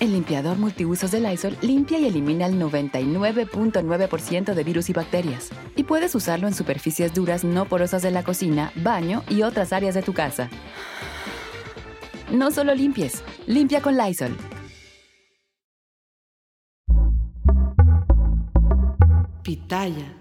El limpiador multiusos de Lysol limpia y elimina el 99.9% de virus y bacterias. Y puedes usarlo en superficies duras no porosas de la cocina, baño y otras áreas de tu casa. No solo limpies, limpia con Lysol. Pitaya.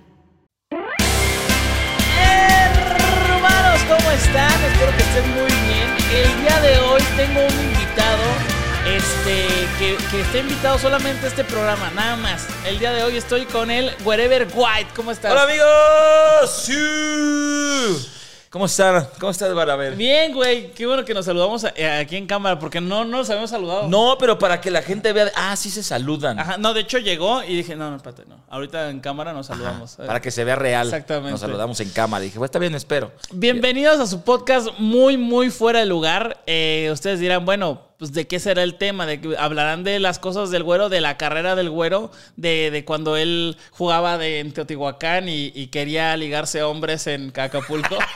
Hermanos, ¿cómo están? Espero que estén muy bien. El día de hoy tengo un invitado este, que, que está invitado solamente a este programa, nada más. El día de hoy estoy con él, Wherever White. ¿Cómo estás? Hola amigos. Sí. ¿Cómo están? ¿Cómo estás, Baraber? Bien, güey. Qué bueno que nos saludamos eh, aquí en cámara, porque no, no nos habíamos saludado. No, pero para que la gente vea. Ah, sí se saludan. Ajá, no, de hecho llegó y dije, no, no, espérate, no. Ahorita en cámara nos saludamos. Para que se vea real. Exactamente. Nos saludamos en cámara. Dije, pues está bien, espero. Bienvenidos a su podcast muy, muy fuera de lugar. Eh, ustedes dirán, bueno, pues de qué será el tema, de que hablarán de las cosas del güero, de la carrera del güero, de, de cuando él jugaba de, en Teotihuacán y, y quería ligarse hombres en Acapulco.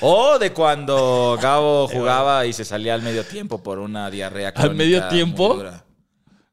O de cuando Gabo jugaba y se salía al medio tiempo por una diarrea. crónica medio tiempo?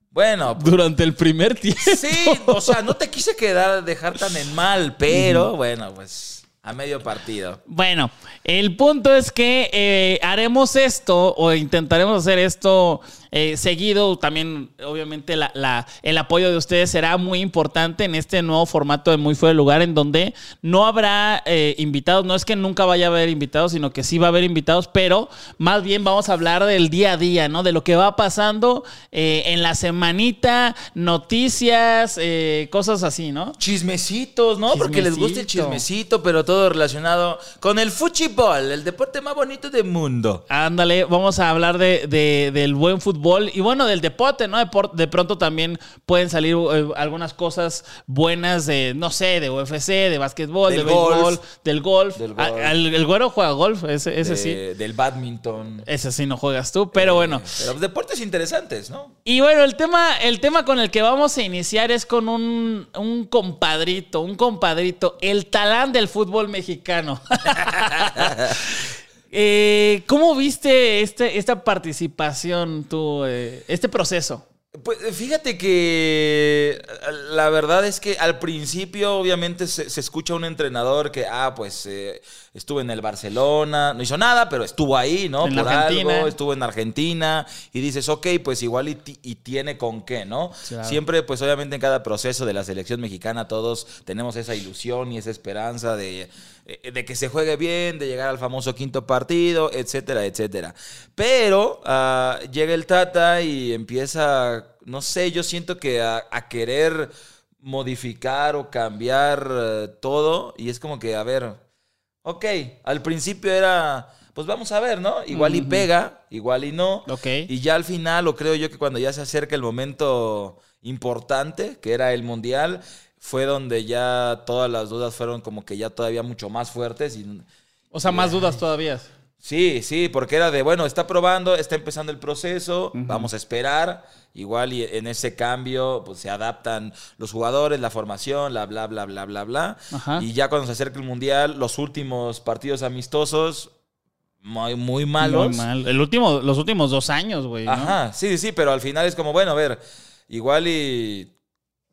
Bueno, pues, Durante el primer tiempo. sí, o sea, no te quise quedar, dejar tan en mal, pero bueno, pues a medio partido. Bueno, el punto es que eh, haremos esto o intentaremos hacer esto eh, seguido. También, obviamente, la- la- el apoyo de ustedes será muy importante en este nuevo formato de Muy Fuera de Lugar, en donde no habrá eh, invitados. No es que nunca vaya a haber invitados, sino que sí va a haber invitados, pero más bien vamos a hablar del día a día, ¿no? De lo que va pasando eh, en la semanita, noticias, eh, cosas así, ¿no? Chismecitos, ¿no? Porque les gusta el Chismecito. chismecito, pero todo relacionado con el fútbol, el deporte más bonito del mundo. Ándale, vamos a hablar de, de- del buen fútbol y bueno, del deporte, ¿no? De, por- de pronto también pueden salir eh, algunas cosas buenas de, no sé, de UFC, de básquetbol, Del de béisbol, golf. del golf. Del Ah, golf. al- el güero juega golf, ese, ese de- sí. Del badminton. Ese sí no juegas tú, pero bueno. Pero deportes interesantes, ¿no? Y bueno, el tema, el tema con el que vamos a iniciar es con un, un compadrito, un compadrito, el talán del fútbol mexicano. Eh, ¿Cómo viste este, esta participación, tú, eh, este proceso? Pues fíjate que la verdad es que al principio obviamente se, se escucha un entrenador que, ah, pues eh, estuvo en el Barcelona, no hizo nada, pero estuvo ahí, ¿no? En Por Argentina. algo, estuvo en Argentina y dices, ok, pues igual y, ti- y tiene con qué, ¿no? Claro. Siempre, pues obviamente en cada proceso de la selección mexicana todos tenemos esa ilusión y esa esperanza de, eh, de que se juegue bien, de llegar al famoso quinto partido, etcétera, etcétera. Pero ah, llega el Tata y empieza, no sé, yo siento que a, a querer modificar o cambiar eh, todo y es como que, a ver, ok, al principio era, pues vamos a ver, ¿no? Igual y pega, igual y no. Ok. Y ya al final, o creo yo que cuando ya se acerca el momento importante, que era el Mundial, fue donde ya todas las dudas fueron como que ya todavía mucho más fuertes y... O sea, más dudas todavía. Sí, sí, porque era de, bueno, está probando, está empezando el proceso, vamos a esperar. Igual y en ese cambio pues se adaptan los jugadores, la formación, la bla, bla, bla, bla, bla. Ajá. Y ya cuando se acerca el Mundial, los últimos partidos amistosos, muy, muy malos. Muy mal. El último, los últimos dos años, güey. ¿no? Ajá, sí, sí, sí, pero al final es como, bueno, a ver, igual y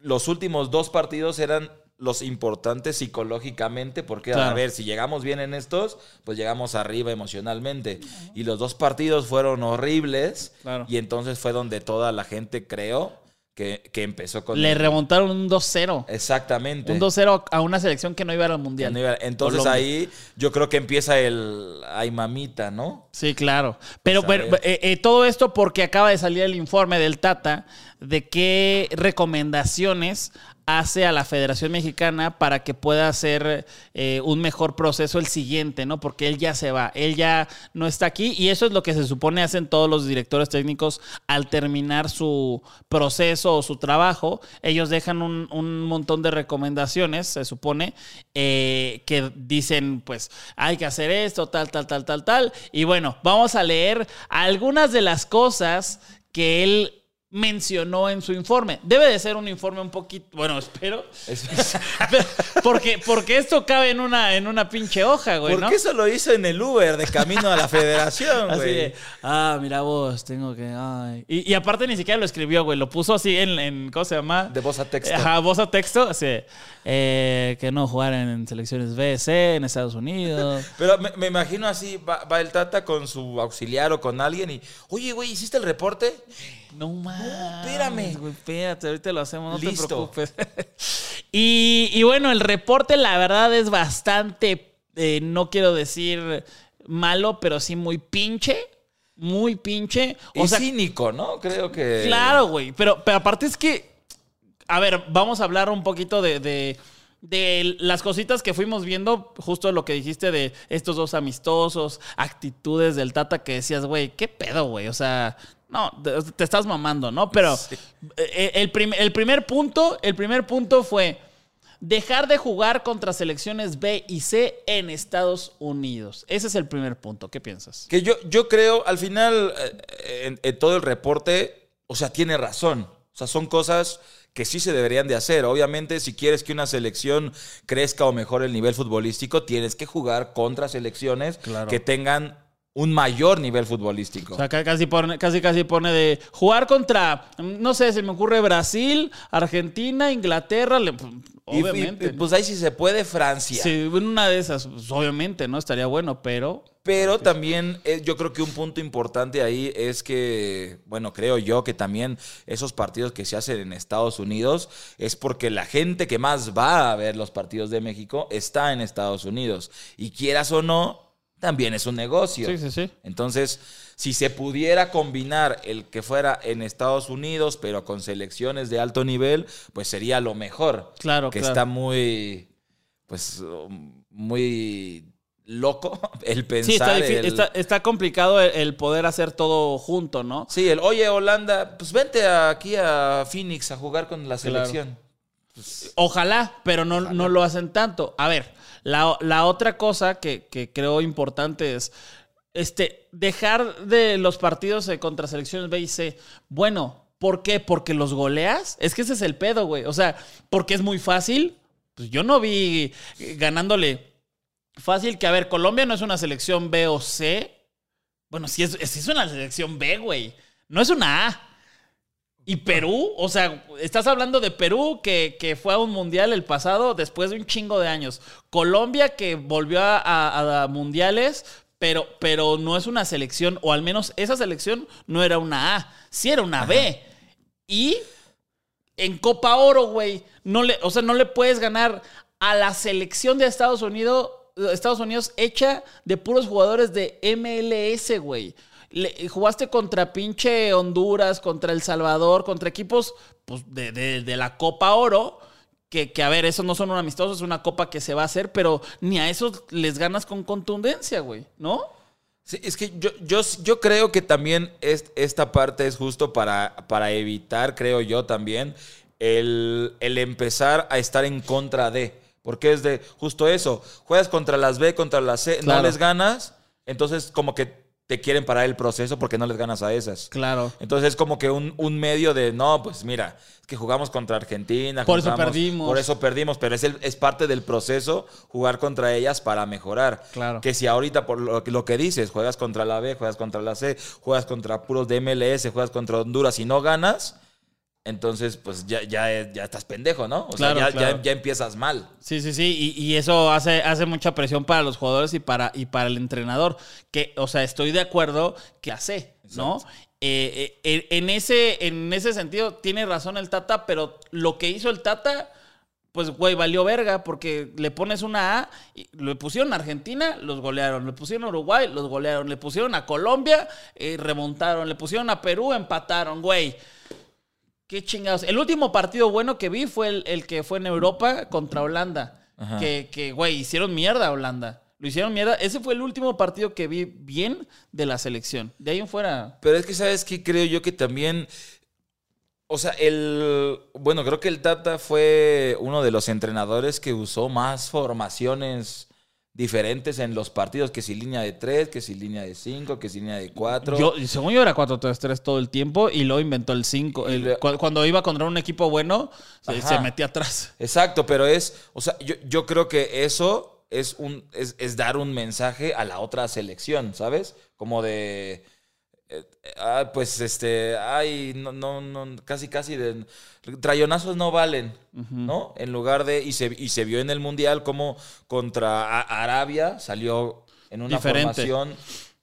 los últimos dos partidos eran los importantes psicológicamente, porque a ver, si llegamos bien en estos, pues llegamos arriba emocionalmente. Y los dos partidos fueron horribles, Claro. y entonces fue donde toda la gente creó que, que empezó con... Le remontaron un 2-0. Exactamente. Un 2-0 a una selección que no iba al mundial. Que no iba- Entonces Colombia. ahí yo creo que empieza el... Ay, mamita, ¿no? Sí, claro. Pero, Pues, pero, eh, eh, todo esto porque acaba de salir el informe del Tata de qué recomendaciones hace a la Federación Mexicana para que pueda hacer eh, un mejor proceso el siguiente, ¿no? Porque él ya se va, él ya no está aquí y eso es lo que se supone hacen todos los directores técnicos al terminar su proceso o su trabajo. Ellos dejan un, un montón de recomendaciones, se supone, eh, que dicen, pues, hay que hacer esto, tal, tal, tal, tal, tal. Y bueno, vamos a leer algunas de las cosas que él mencionó en su informe. Debe de ser un informe un poquito, bueno, espero, Es- porque, porque esto cabe en una, en una pinche hoja, güey, ¿Por ¿no? qué eso lo hizo en el Uber de camino a la federación, Así güey? de, ah, mira vos, tengo que. ay". Y, y aparte ni siquiera lo escribió, güey. Lo puso así en, en ¿cómo se llama? De voz a texto. Ajá, voz a texto. Así, eh, que no jugar en selecciones B, C, en Estados Unidos. Pero me, me imagino así, va, va el Tata con su auxiliar o con alguien y, oye, güey, ¿hiciste el reporte? No mames. espérame. güey, espérate, ahorita lo hacemos, no Listo. te preocupes. y, y bueno, el reporte, la verdad, es bastante, eh, no quiero decir malo, pero sí muy pinche. Muy pinche. O y sea, cínico, ¿no? Creo que... Claro, güey. Pero, pero aparte es que. A ver, vamos a hablar un poquito de, de, de las cositas que fuimos viendo. Justo lo que dijiste de estos dos amistosos, actitudes del Tata que decías, güey, ¿qué pedo, güey? O sea. No, te, te estás mamando, ¿no? Pero eh, el, prim- el primer punto, el primer punto fue dejar de jugar contra selecciones B y C en Estados Unidos. Ese es el primer punto. ¿Qué piensas? Que yo, yo creo, al final, eh, en, en todo el reporte, o sea, tiene razón. O sea, son cosas que sí se deberían de hacer. Obviamente, si quieres que una selección crezca o mejore el nivel futbolístico, tienes que jugar contra selecciones Claro. que tengan un mayor nivel futbolístico. O sea, ca- casi pone, casi, casi pone de jugar contra, no sé, se me ocurre Brasil, Argentina, Inglaterra, le- Y- y- obviamente. pues ahí sí se puede Francia. Sí, en una de esas, pues, obviamente, ¿no? Estaría bueno, pero. Pero también eh, yo creo que un punto importante ahí es que, bueno, creo yo que también esos partidos que se hacen en Estados Unidos es porque la gente que más va a ver los partidos de México está en Estados Unidos. Y quieras o no, también es un negocio. Sí, sí, sí. Entonces, si se pudiera combinar el que fuera en Estados Unidos, pero con selecciones de alto nivel, pues sería lo mejor. Claro, Que claro. está muy, pues, muy loco el pensar. Sí, está, el- está, está complicado el, el poder hacer todo junto, ¿no? Sí, el, oye, Holanda, pues vente aquí a Phoenix a jugar con la Claro. selección. Ojalá, pero no, no lo hacen tanto. A ver, la, la otra cosa que, que creo importante es este, dejar de los partidos contra selecciones B y C. Bueno, ¿por qué? Porque los goleas. Es que ese es el pedo, güey. O sea, porque es muy fácil. Pues yo no vi ganándole fácil que, a ver, Colombia no es una selección B o C. Bueno, sí es, es una selección B, güey. No es una A. Y Perú, o sea, estás hablando de Perú que, que fue a un mundial el pasado después de un chingo de años. Colombia que volvió a, a- a mundiales, pero, pero no es una selección, o al menos esa selección no era una A, sí era una B. Y en Copa Oro, güey, no le, o sea, no le puedes ganar a la selección de Estados Unidos, Estados Unidos hecha de puros jugadores de MLS, güey. Le- jugaste contra pinche Honduras, contra El Salvador, contra equipos pues, de, de- de la Copa Oro. Que, que, a ver, esos no son un amistoso, es una copa que se va a hacer, pero ni a esos les ganas con contundencia, güey, ¿no? Sí, es que yo, yo, yo creo que también es- esta parte es justo para, para evitar, creo yo también, el, el empezar a estar en contra de. Porque es de justo eso. Juegas contra las B, contra las C, Claro. no les ganas, entonces como que te quieren parar el proceso porque no les ganas a esas. Claro. Entonces es como que un, un medio de, no, pues mira, es que jugamos contra Argentina. Por eso perdimos. Por eso perdimos, pero es, el- es parte del proceso jugar contra ellas para mejorar. Claro. Que si ahorita, por lo, que- lo que dices, juegas contra la B, juegas contra la C, juegas contra puros de MLS, juegas contra Honduras y no ganas, entonces pues ya, ya, ya estás pendejo, ¿no? O Claro, sea, ya, claro. ya, ya empiezas mal. Sí, sí, sí, y, y eso hace, hace mucha presión para los jugadores y para, y para el entrenador, que, o sea, estoy de acuerdo que hace, ¿no? eh, eh, en, ese, en ese sentido tiene razón el Tata, pero lo que hizo el Tata pues, güey, valió verga porque le pones una A, y le pusieron a Argentina, los golearon, le pusieron a Uruguay, los golearon, le pusieron a Colombia, eh, remontaron, le pusieron a Perú, empataron, güey. Qué chingados. El último partido bueno que vi fue el, que fue en Europa contra Holanda. Que, que, güey, hicieron mierda a Holanda. Lo hicieron mierda. Ese fue el último partido que vi bien de la selección. De ahí en fuera. Pero es que, ¿sabes qué? Creo yo que también o sea, el. Bueno, creo que el Tata fue uno de los entrenadores que usó más formaciones diferentes en los partidos, que si línea de 3, que si línea de 5, que si línea de 4. Yo, según yo era 4-3-3 todo el tiempo y luego inventó el 5. Cuando iba contra un equipo bueno, se, metía atrás. Exacto, pero es, o sea, yo, yo creo que eso es, un, es, es, dar un mensaje a la otra selección, ¿sabes? Como de, eh, ah, pues este, ay, no, no, no, casi, casi de trayonazos no valen, ¿no? En lugar de, y se, y se vio en el Mundial como contra Arabia salió en una formación,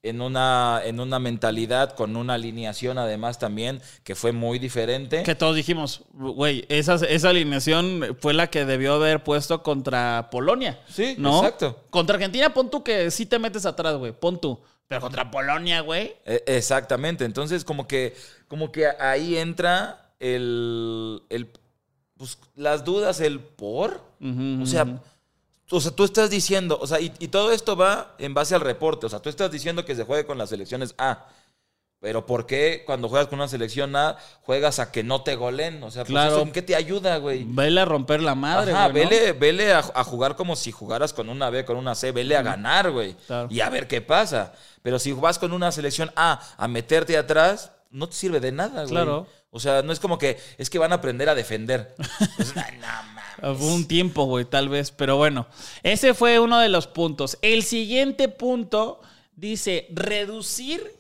en una, en una mentalidad, con una alineación además también, que fue muy diferente. Que todos dijimos, güey, esa, esa alineación fue la que debió haber puesto contra Polonia. Sí, ¿no? exacto. Contra Argentina, pon tú que sí te metes atrás, güey, pon tú. Pero contra Polonia, güey. E, exactamente. Entonces, como que, como que ahí entra el, pues, las dudas, el por. o sea, o sea, tú estás diciendo, o sea, y, todo esto va en base al reporte. O sea, tú estás diciendo que se juegue con las selecciones A. Pero ¿por qué cuando juegas con una selección A juegas a que no te golen? O sea, pues claro. ¿en qué te ayuda, güey? Vele a romper la madre, Ajá, vele, a, jugar como si jugaras con una B, con una C. Vele a ganar, güey. Y a ver qué pasa. Pero si vas con una selección A a meterte atrás, no te sirve de nada, güey. Claro. O sea, no es como que es que van a aprender a defender. Fue un tiempo, güey, tal vez. Pero bueno, ese fue uno de los puntos. El siguiente punto dice reducir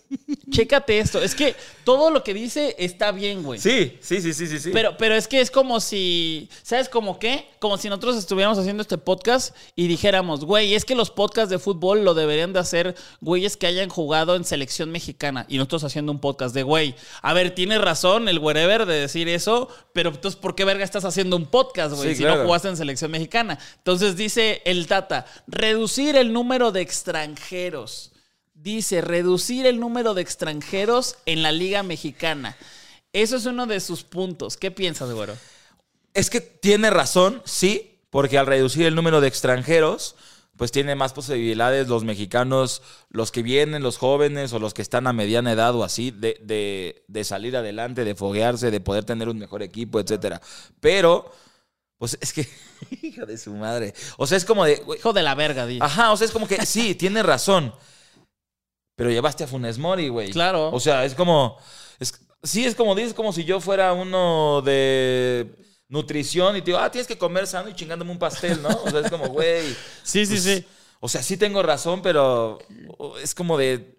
Chécate esto. Es que todo lo que dice está bien, güey. Sí, sí, sí, sí, sí, sí. Pero, pero es que es como si, ¿sabes cómo qué? Como si nosotros estuviéramos haciendo este podcast y dijéramos, güey, es que los podcasts de fútbol lo deberían de hacer güeyes que hayan jugado en selección mexicana. Y nosotros haciendo un podcast de, güey, a ver, tiene razón el wherever de decir eso, pero entonces, ¿por qué verga estás haciendo un podcast, güey? si no jugaste en selección mexicana. Entonces dice el Tata, reducir el número de extranjeros. Dice, reducir el número de extranjeros en la Liga Mexicana. Eso es uno de sus puntos. ¿Qué piensas, güero? Es que tiene razón, sí, porque al reducir el número de extranjeros, pues tiene más posibilidades los mexicanos, los que vienen, los jóvenes o los que están a mediana edad o así, de, de, salir adelante, de foguearse, de poder tener un mejor equipo, etcétera. Pero, pues es que, hija de su madre. O sea, es como de. Hijo de la verga, di. Ajá, o sea, es como que sí, tiene razón pero llevaste a Funes Mori, güey. Claro. O sea, es como. sí, es como dices, como si yo fuera uno de nutrición y te digo, ah, tienes que comer sano y chingándome un pastel, ¿no? O sea, es como, güey. sí, sí, pues, sí. O sea, sí tengo razón, pero es como de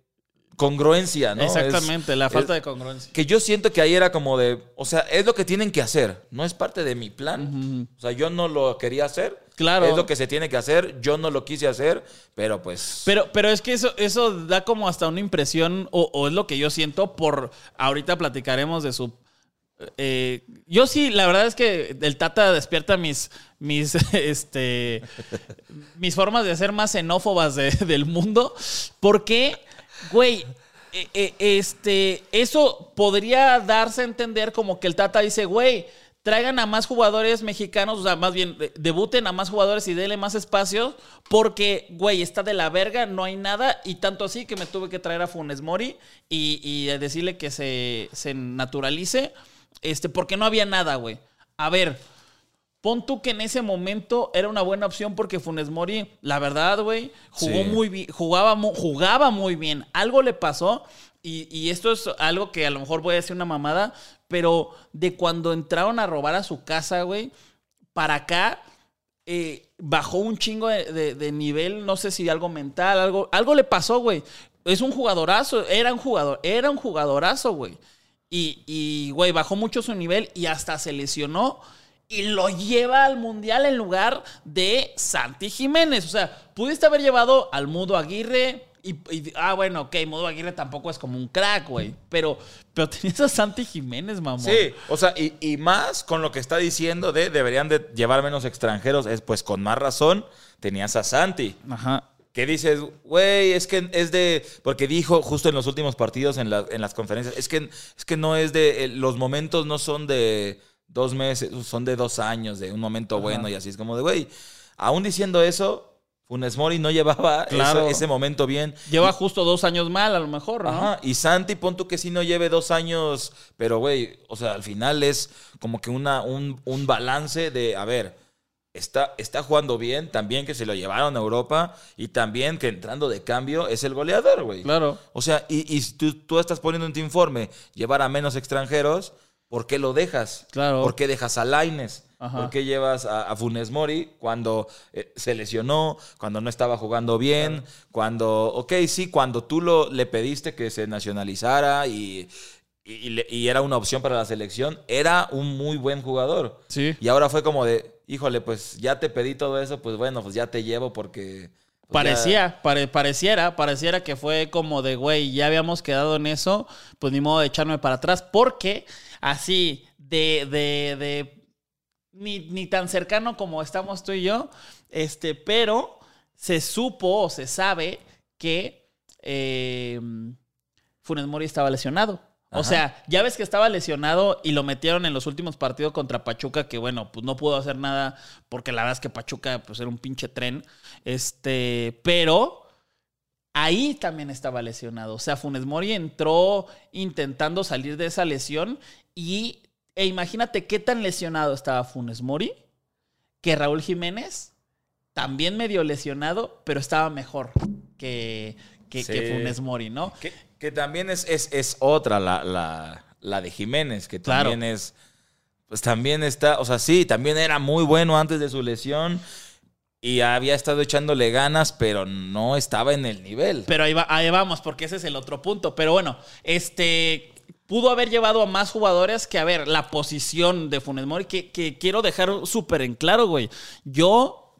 congruencia, ¿no? Exactamente, la falta de congruencia. Que yo siento que ahí era como de, o sea, es lo que tienen que hacer, no es parte de mi plan. O sea, yo no lo quería hacer. Claro. Es lo que se tiene que hacer, yo no lo quise hacer, pero pues... Pero, pero es que eso, eso da como hasta una impresión, o, es lo que yo siento por, ahorita platicaremos de su... Eh, yo sí, la verdad es que el Tata despierta mis, mis, este, mis formas de ser más xenófobas del mundo, porque Güey, eh, eh, este, eso podría darse a entender como que el Tata dice, güey, traigan a más jugadores mexicanos, o sea, más bien debuten a más jugadores y denle más espacio, porque, güey, está de la verga, no hay nada, y tanto así que me tuve que traer a Funes Mori y, y decirle que se, se naturalice, este, porque no había nada, güey. A ver, Pon tú que en ese momento era una buena opción porque Funes Mori, la verdad, güey, jugó muy bien, jugaba, jugaba muy bien. Algo le pasó y, esto es algo que a lo mejor voy a decir una mamada, pero de cuando entraron a robar a su casa, güey, para acá eh, bajó un chingo de, nivel, no sé si algo mental, algo, algo le pasó, güey. Es un jugadorazo, era un jugador, era un jugadorazo, güey. Y, y, güey, bajó mucho su nivel y hasta se lesionó y lo lleva al mundial en lugar de Santi Jiménez. O sea, pudiste haber llevado al Mudo Aguirre, Y, y- ah, bueno, ok, Modo Aguirre tampoco es como un crack, güey. Pero, pero tenías a Santi Jiménez, mamón. Sí, o sea, y, y más con lo que está diciendo de deberían de llevar menos extranjeros, es pues con más razón tenías a Santi. Ajá. Que dices, güey, es que es de. Porque dijo justo en los últimos partidos, en, la- en las conferencias, es que, es que no es de. eh, Los momentos no son de dos meses, son de dos años, de un momento bueno y así. Es como de, güey, aún diciendo eso, Funes Mori no llevaba Claro. ese momento bien. Lleva justo dos años mal, a lo mejor, ¿no? Ajá, y Santi, pon tú que sí no lleve dos años, pero güey, o sea, al final es como que una, un, un balance de, a ver, está, está jugando bien, también que se lo llevaron a Europa y también que entrando de cambio es el goleador, güey. Claro. O sea, y, y tú, tú estás poniendo en tu informe llevar a menos extranjeros, ¿por qué lo dejas? Claro. ¿Por qué dejas a Laines? ¿Por qué llevas a, a Funes Mori cuando eh, se lesionó, cuando no estaba jugando bien, cuando, ok, sí, cuando tú lo, le pediste que se nacionalizara y, y, era una opción para la selección, era un muy buen jugador. Sí. Y ahora fue como de, híjole, pues ya te pedí todo eso, pues bueno, pues ya te llevo porque... pues, Parecía, pare- pareciera, pareciera que fue como de, güey, ya habíamos quedado en eso, pues ni modo de echarme para atrás, porque así, de, de, de, ni, ni tan cercano como estamos tú y yo, este, pero se supo o se sabe que eh, Funes Mori estaba lesionado. O sea, ya ves que estaba lesionado y lo metieron en los últimos partidos contra Pachuca, que bueno, pues no pudo hacer nada porque la verdad es que Pachuca pues era un pinche tren. Este, pero ahí también estaba lesionado. O sea, Funes Mori entró intentando salir de esa lesión y e imagínate qué tan lesionado estaba Funes Mori que Raúl Jiménez también medio lesionado, pero estaba mejor que, que, Sí. que Funes Mori, ¿no? Que, que también es, es, es otra, la, la, la de Jiménez, que Claro. también es. Pues también está, o sea, sí, también era muy bueno antes de su lesión y había estado echándole ganas, pero no estaba en el nivel. Pero ahí, va, ahí vamos, porque ese es el otro punto. Pero bueno, este pudo haber llevado a más jugadores que, a ver, la posición de Funes Mori, que, que quiero dejar súper en claro, güey. Yo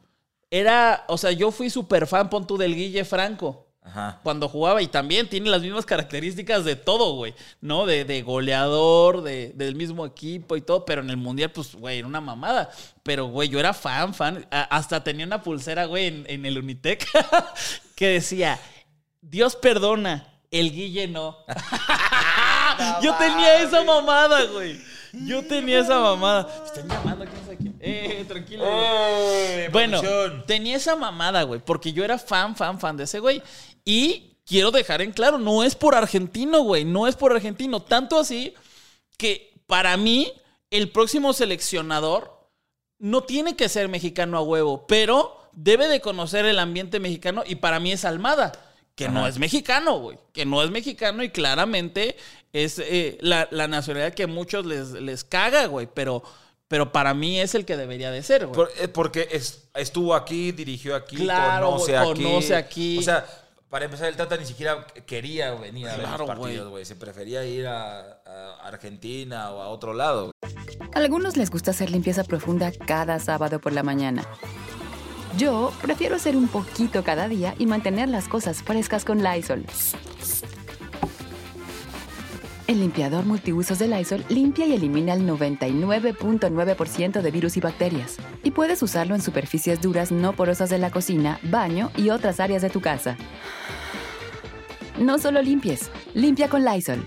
era, o sea, yo fui súper fan, pon tú, del Guille Franco. Ajá. Cuando jugaba y también tiene las mismas características de todo, güey, ¿no? De, de goleador, de, del mismo equipo y todo, pero en el mundial, pues, güey, era una mamada. Pero, güey, yo era fan, fan. A- hasta tenía una pulsera, güey, en, en el Unitec que decía, Dios perdona, el Guille no. yo tenía esa mamada, güey. Yo tenía esa mamada. Me están llamando, quién sabe quién. Eh, tranquilo. güey. Bueno, tenía esa mamada, güey, porque yo era fan, fan, fan de ese güey. Y quiero dejar en claro, no es por argentino, güey, no es por argentino. Tanto así que para mí, el próximo seleccionador no tiene que ser mexicano a huevo, pero debe de conocer el ambiente mexicano y para mí es Almada, que no es mexicano, güey, que no es mexicano y claramente es eh, la, la nacionalidad que a muchos les, les caga, güey, pero, pero para mí es el que debería de ser, güey. Por- eh, porque es- estuvo aquí, dirigió aquí, Claro, conoce, güey, aquí. conoce aquí. O sea, para empezar, el Tata ni siquiera quería venir a ver los partidos, güey. Se prefería ir a, a Argentina o a otro lado. Algunos les gusta hacer limpieza profunda cada sábado por la mañana. Yo prefiero hacer un poquito cada día y mantener las cosas frescas con Lysol. El limpiador multiusos de Lysol limpia y elimina el 99.9% de virus y bacterias. Y puedes usarlo en superficies duras no porosas de la cocina, baño y otras áreas de tu casa. No solo limpies, limpia con Lysol.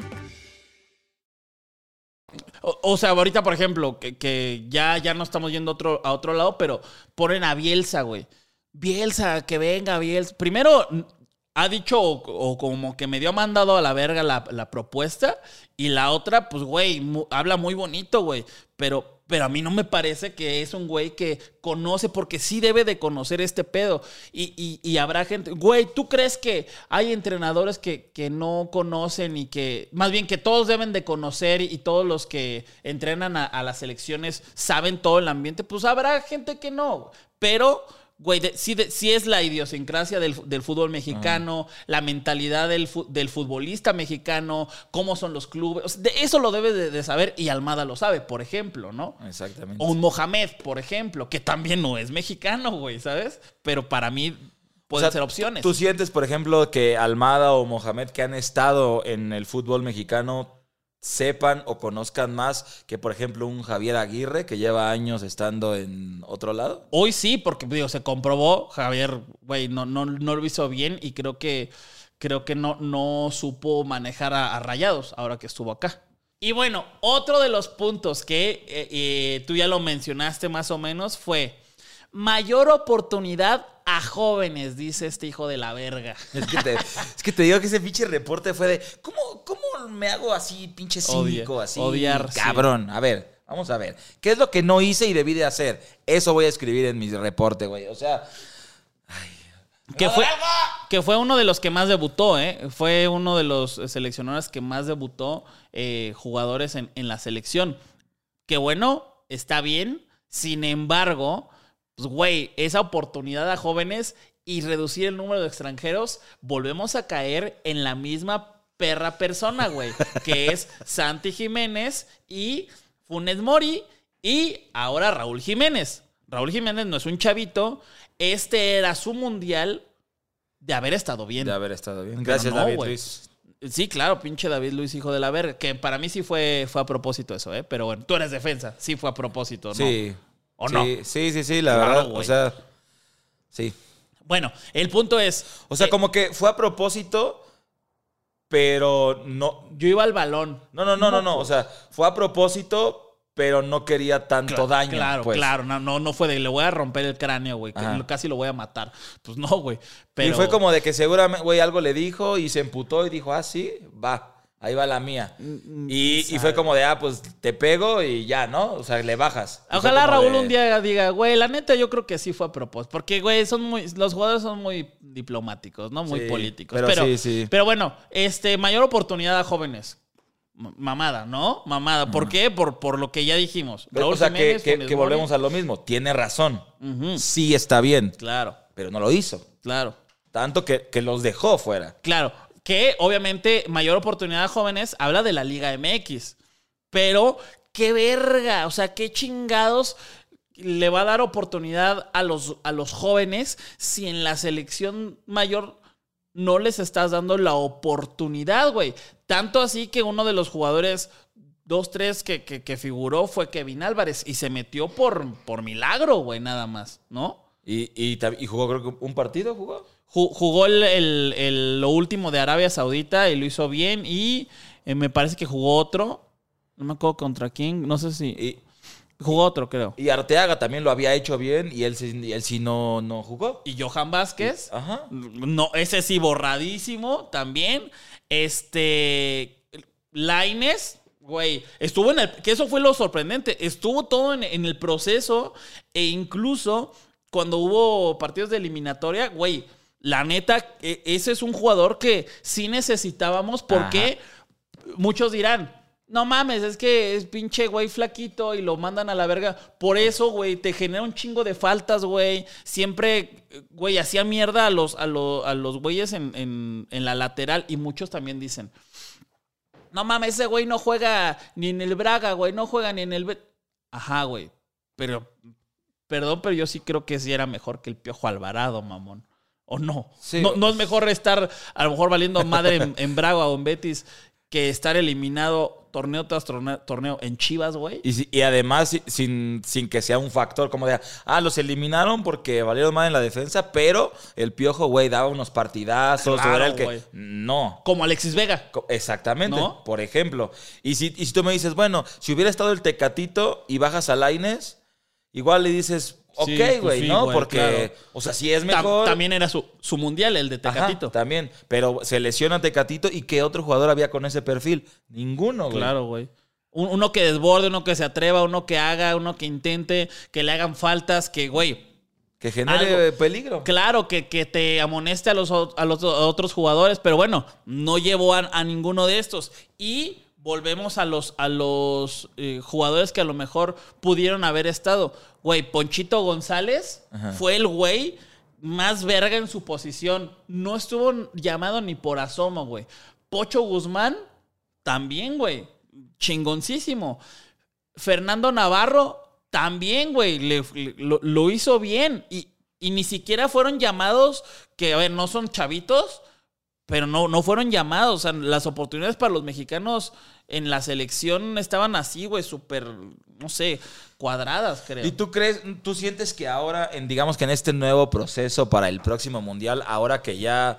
O, o sea, ahorita, por ejemplo, que, ya, ya no estamos yendo a otro, lado, pero ponen a Bielsa, güey. Bielsa, que venga, Bielsa. Primero, ha dicho o, como que me dio mandado a la verga la, propuesta. Y la otra, pues, güey, habla muy bonito, güey. Pero, pero a mí no me parece que es un güey que conoce, porque sí debe de conocer este pedo. Y, y- y habrá gente. Güey, ¿tú crees que hay entrenadores que, que no conocen y que. Más bien que todos deben de conocer y todos los que entrenan a, a las selecciones saben todo el ambiente? Pues habrá gente que no. Pero. Güey, de- sí, de- sí es la idiosincrasia del, del fútbol mexicano, la mentalidad del, del futbolista mexicano, cómo son los clubes. O sea, de eso lo debe de, de saber y Almada lo sabe, por ejemplo, ¿no? Exactamente. O un Mohamed, por ejemplo, que también no es mexicano, güey, ¿sabes? Pero para mí pueden O sea, ser opciones. ¿Tú sientes, por ejemplo, que Almada o Mohamed que han estado en el fútbol mexicano sepan o conozcan más que, por ejemplo, un Javier Aguirre que lleva años estando en otro lado? Hoy sí, porque digo, se comprobó, Javier, güey, no, no, no lo hizo bien y creo que, creo que no, no supo manejar a, Rayados ahora que estuvo acá. Y bueno, otro de los puntos que eh, eh, tú ya lo mencionaste más o menos fue mayor oportunidad a jóvenes, dice este hijo de la verga. Es que te, es que te digo que ese pinche reporte fue de, ¿cómo, cómo me hago así, pinche cínico, Odia- así? odiar, sí. Cabrón, a ver, vamos a ver. ¿Qué es lo que no hice y debí de hacer? Eso voy a escribir en mi reporte, güey. O sea, Que fue, que fue uno de los que más debutó, ¿eh? Fue uno de los seleccionadores que más debutó eh, jugadores en, en la selección. Que bueno, está bien. Sin embargo, pues, güey, esa oportunidad a jóvenes y reducir el número de extranjeros, volvemos a caer en la misma perra persona, güey. que es Santi Jiménez y Funes Mori y ahora Raúl Jiménez. Raúl Jiménez no es un chavito. Este era su mundial de haber estado bien. de haber estado bien. Gracias, no, David. Luis. Sí, claro, pinche David Luis, hijo de la verga. Que para mí sí fue, fue a propósito eso, ¿eh? Pero bueno, tú eres defensa. Sí fue a propósito, ¿no? Sí. ¿O sí, no? Sí, sí, sí, la Claro, verdad. O güey. sea, sí. Bueno, el punto es. O sea, eh, como que fue a propósito, pero no. Yo iba al balón. No, no, no, no, no. O sea, fue a propósito, pero no quería tanto daño. Claro, pues. claro. No, no, no fue de le voy a romper el cráneo, güey. Casi lo voy a matar. Pues no, güey. Pero. Y fue como de que seguramente, güey, algo le dijo y se emputó y dijo, ah, sí, va, ahí va la mía. Mm, Y, y fue como de, ah, pues te pego y ya, ¿no? O sea, le bajas. Y Ojalá Raúl de- un día diga, güey, la neta yo creo que sí fue a propósito. Porque, güey, son muy, los jugadores son muy diplomáticos, ¿no? Muy Sí, políticos. pero Pero, sí, sí. pero bueno, este, mayor oportunidad a jóvenes. Mamada, ¿no? Mamada. ¿Por qué? Por, por lo que ya dijimos. o sea, que, Jiménez, que- Funes que Mori. volvemos a lo mismo. Tiene razón. Sí está bien, Claro, pero no lo hizo. claro. Tanto que, que los dejó fuera. Claro, que obviamente mayor oportunidad a jóvenes habla de la Liga MX. Pero qué verga, o sea, qué chingados le va a dar oportunidad a los, a los jóvenes si en la selección mayor no les estás dando la oportunidad, güey. Tanto así que uno de los jugadores, dos, tres que, que, figuró fue Kevin Álvarez y se metió por, por milagro, güey, nada más, ¿no? Y, y jugó, creo que un partido jugó. Ju- Jugó el, el- el- lo último de Arabia Saudita y lo hizo bien. Y eh, me parece que jugó otro. No me acuerdo contra quién. No sé si. Y, Jugó otro, creo. y Arteaga también lo había hecho bien y él, sí- y él sí no, no jugó. Y Johan Vázquez. Ajá. No, ese sí borradísimo también. Este. Laines. Güey, estuvo en el. Que eso fue lo sorprendente. Estuvo todo en, en el proceso. E incluso cuando hubo partidos de eliminatoria, güey. La neta, e- ese es un jugador que sí necesitábamos porque muchos dirán, no mames, es que es pinche güey flaquito y lo mandan a la verga. Por eso, güey, te genera un chingo de faltas, güey. Siempre, güey, hacía mierda a los, a lo- a los güeyes en, en- en la lateral y muchos también dicen, no mames, ese güey no juega ni en el Braga, güey, no juega ni en el... Bet-". Ajá, güey, pero, perdón, pero yo sí creo que sí era mejor que el Piojo Alvarado, mamón. ¿O no? Sí. no? No es mejor estar a lo mejor valiendo madre en, en Braga o en Betis que estar eliminado torneo tras torneo, torneo en Chivas, güey. Y, además si- sin, sin que sea un factor como de, ah, los eliminaron porque valieron mal en la defensa, pero el Piojo, güey, daba unos partidazos. Claro, o era el que... güey. No. Como Alexis Vega. Exactamente, ¿No? por ejemplo. Y si, y si tú me dices, bueno, si hubiera estado el Tecatito y bajas a Laines, igual le dices, ok, pues güey, sí, ¿no? Porque, claro. o sea, si es mejor... también era su, su mundial, el de Ajá, Tecatito. también, pero se lesiona Tecatito y ¿qué otro jugador había con ese perfil? Ninguno, güey. Claro, güey. Un- Uno que desborde, uno que se atreva, uno que haga, uno que intente, que le hagan faltas, que, güey, Que genere Algo. peligro. Claro, que, que te amoneste a los, a los otros jugadores, pero bueno, no llevó a, a ninguno de estos. Y volvemos a los, a los eh, jugadores que a lo mejor pudieron haber estado. Güey, Ponchito González Ajá. fue el güey más verga en su posición. No estuvo llamado ni por asomo, güey. Pocho Guzmán, también, güey. Chingoncísimo. Fernando Navarro, también, güey. le- le- lo, lo hizo bien. Y, Y ni siquiera fueron llamados, que a ver, no son chavitos, pero no, no fueron llamados. O sea, las oportunidades para los mexicanos en la selección estaban así, güey, súper, no sé, cuadradas, creo. ¿Y tú crees, tú sientes que ahora, digamos que en este nuevo proceso para el próximo mundial, ahora que ya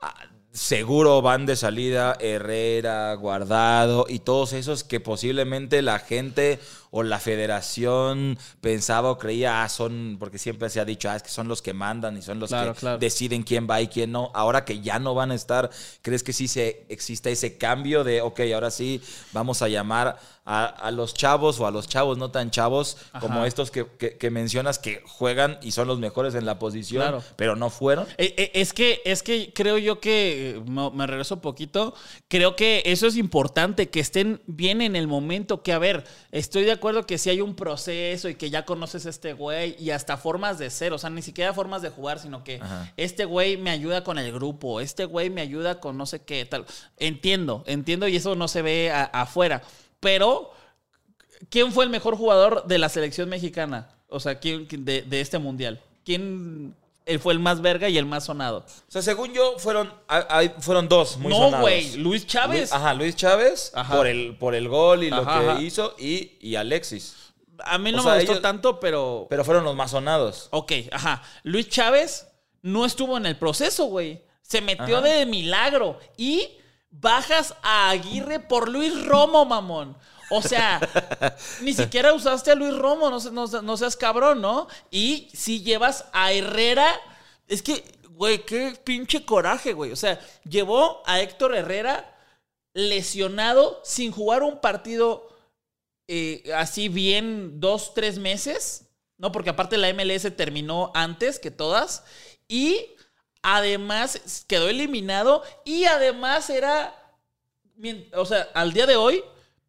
ah, seguro van de salida Herrera, Guardado y todos esos que posiblemente la gente o la federación pensaba o creía, ah, son, porque siempre se ha dicho, ah, es que son los que mandan y son los Claro, que claro. deciden quién va y quién no. Ahora que ya no van a estar, ¿crees que sí se, existe ese cambio de, ok, ahora sí vamos a llamar a, a los chavos o a los chavos no tan chavos como estos que, que- que mencionas que juegan y son los mejores en la posición, Claro. pero no fueron? Eh, eh, Es que, es que creo yo que, me, me regreso un poquito, creo que eso es importante, que estén bien en el momento, que a ver, estoy de acuerdo que si hay un proceso y que ya conoces a este güey y hasta formas de ser, o sea, ni siquiera formas de jugar, sino que Ajá. este güey me ayuda con el grupo, este güey me ayuda con no sé qué, tal. Entiendo, entiendo y eso no se ve a- afuera, pero ¿quién fue el mejor jugador de la selección mexicana? O sea, ¿quién de, de este mundial? ¿Quién él fue el más verga y el más sonado? O sea, según yo, fueron, hay- fueron dos muy no, sonados. güey, Luis Chávez. Ajá, Luis Chávez Ajá. Por, el, por el gol y lo que ajá. hizo y, y Alexis. A mí o no sea, me gustó ellos- tanto, pero... Pero fueron los más sonados. Ok, ajá. Luis Chávez no estuvo en el proceso, güey. Se metió Ajá. de milagro. Y bajas a Aguirre por Luis Romo, mamón. O sea, ni siquiera usaste a Luis Romo, no, se- no se- no seas cabrón, ¿no? Y si llevas a Herrera, es que, güey, qué pinche coraje, güey. O sea, llevó a Héctor Herrera lesionado sin jugar un partido eh, así bien dos, tres meses, ¿no? Porque aparte la MLS terminó antes que todas y además quedó eliminado y además era, o sea, al día de hoy